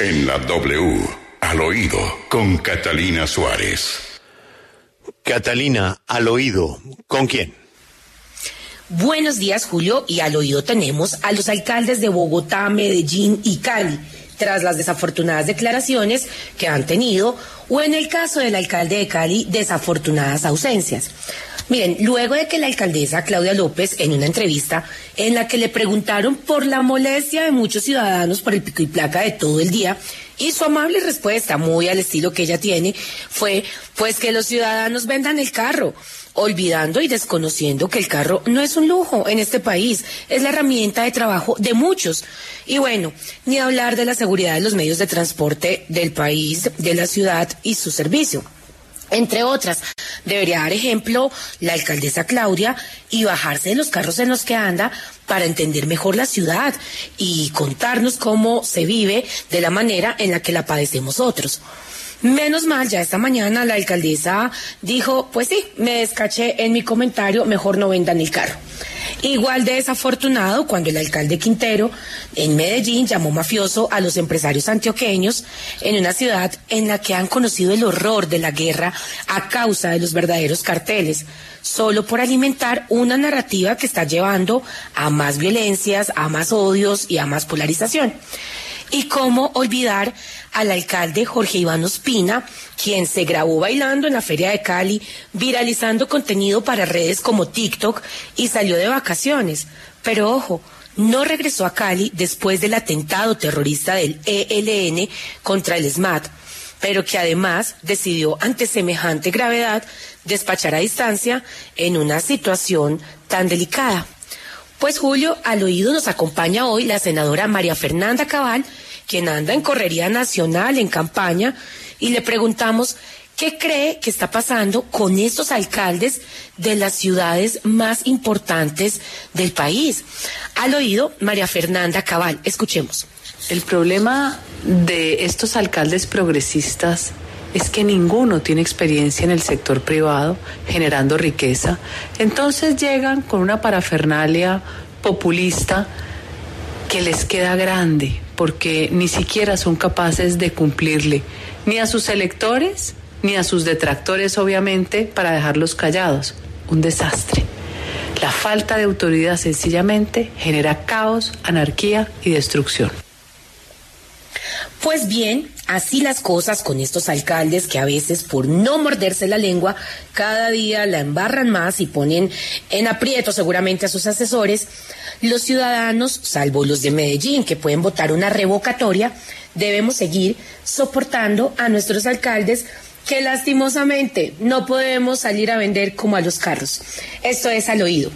En la W, al oído, con Catalina Suárez. Catalina, al oído, ¿con quién? Buenos días, Julio, y al oído tenemos a los alcaldes de Bogotá, Medellín y Cali, tras las desafortunadas declaraciones que han tenido, o en el caso del alcalde de Cali, desafortunadas ausencias. Miren, luego de que la alcaldesa Claudia López, en una entrevista en la que le preguntaron por la molestia de muchos ciudadanos por el pico y placa de todo el día, y su amable respuesta, muy al estilo que ella tiene, fue pues que los ciudadanos vendan el carro, olvidando y desconociendo que el carro no es un lujo en este país, es la herramienta de trabajo de muchos. Y bueno, ni hablar de la seguridad de los medios de transporte del país, de la ciudad y su servicio entre otras. Debería dar ejemplo la alcaldesa Claudia y bajarse de los carros en los que anda para entender mejor la ciudad y contarnos cómo se vive de la manera en la que la padecemos otros. Menos mal, ya esta mañana la alcaldesa dijo, pues sí, me descaché en mi comentario, mejor no vendan el carro. Igual de desafortunado cuando el alcalde Quintero en Medellín llamó mafioso a los empresarios antioqueños en una ciudad en la que han conocido el horror de la guerra a causa de los verdaderos carteles, solo por alimentar una narrativa que está llevando a más violencias, a más odios y a más polarización. Y cómo olvidar al alcalde Jorge Iván Ospina, quien se grabó bailando en la Feria de Cali, viralizando contenido para redes como TikTok y salió de vacaciones. Pero ojo, no regresó a Cali después del atentado terrorista del ELN contra el SMAT, pero que además decidió ante semejante gravedad despachar a distancia en una situación tan delicada. Pues Julio, al oído nos acompaña hoy la senadora María Fernanda Cabal, quien anda en correría nacional, en campaña, y le preguntamos qué cree que está pasando con estos alcaldes de las ciudades más importantes del país. Al oído, María Fernanda Cabal, escuchemos. El problema de estos alcaldes progresistas es que ninguno tiene experiencia en el sector privado generando riqueza. Entonces llegan con una parafernalia populista que les queda grande porque ni siquiera son capaces de cumplirle ni a sus electores ni a sus detractores, obviamente, para dejarlos callados. Un desastre. La falta de autoridad sencillamente genera caos, anarquía y destrucción. Pues bien, así las cosas con estos alcaldes que a veces por no morderse la lengua cada día la embarran más y ponen en aprieto seguramente a sus asesores, los ciudadanos, salvo los de Medellín que pueden votar una revocatoria, debemos seguir soportando a nuestros alcaldes que lastimosamente no podemos salir a vender como a los carros. Esto es al oído.